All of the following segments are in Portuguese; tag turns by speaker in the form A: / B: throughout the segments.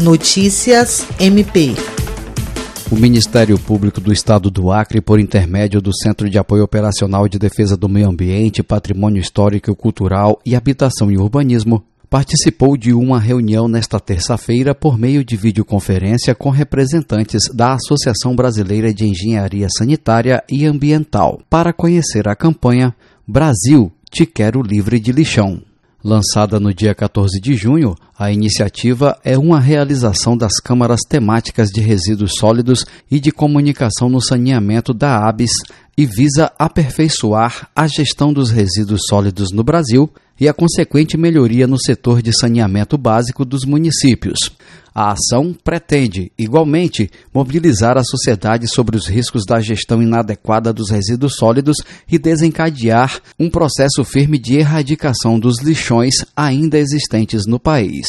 A: Notícias MP.
B: O Ministério Público do Estado do Acre, por intermédio do Centro de Apoio Operacional de Defesa do Meio Ambiente, Patrimônio Histórico Cultural e Habitação e Urbanismo, participou de uma reunião nesta terça-feira por meio de videoconferência com representantes da Associação Brasileira de Engenharia Sanitária e Ambiental para conhecer a campanha Brasil, te quero livre de lixão. Lançada no dia 14 de junho, a iniciativa é uma realização das câmaras temáticas de resíduos sólidos e de comunicação no saneamento da ABS e visa aperfeiçoar a gestão dos resíduos sólidos no Brasil e a consequente melhoria no setor de saneamento básico dos municípios. A ação pretende, igualmente, mobilizar a sociedade sobre os riscos da gestão inadequada dos resíduos sólidos e desencadear um processo firme de erradicação dos lixões ainda existentes no país.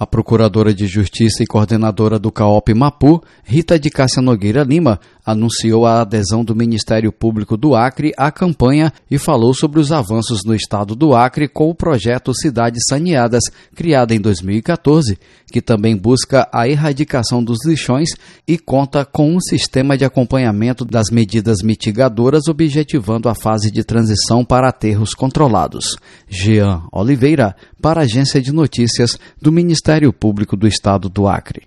B: A Procuradora de Justiça e coordenadora do CAOP Mapu, Rita de Cássia Nogueira Lima, anunciou a adesão do Ministério Público do Acre à campanha e falou sobre os avanços no estado do Acre com o projeto Cidades Saneadas, criado em 2014, que também busca a erradicação dos lixões e conta com um sistema de acompanhamento das medidas mitigadoras, objetivando a fase de transição para aterros controlados. Jean Oliveira, para a Agência de Notícias do Ministério Público do Estado do Acre.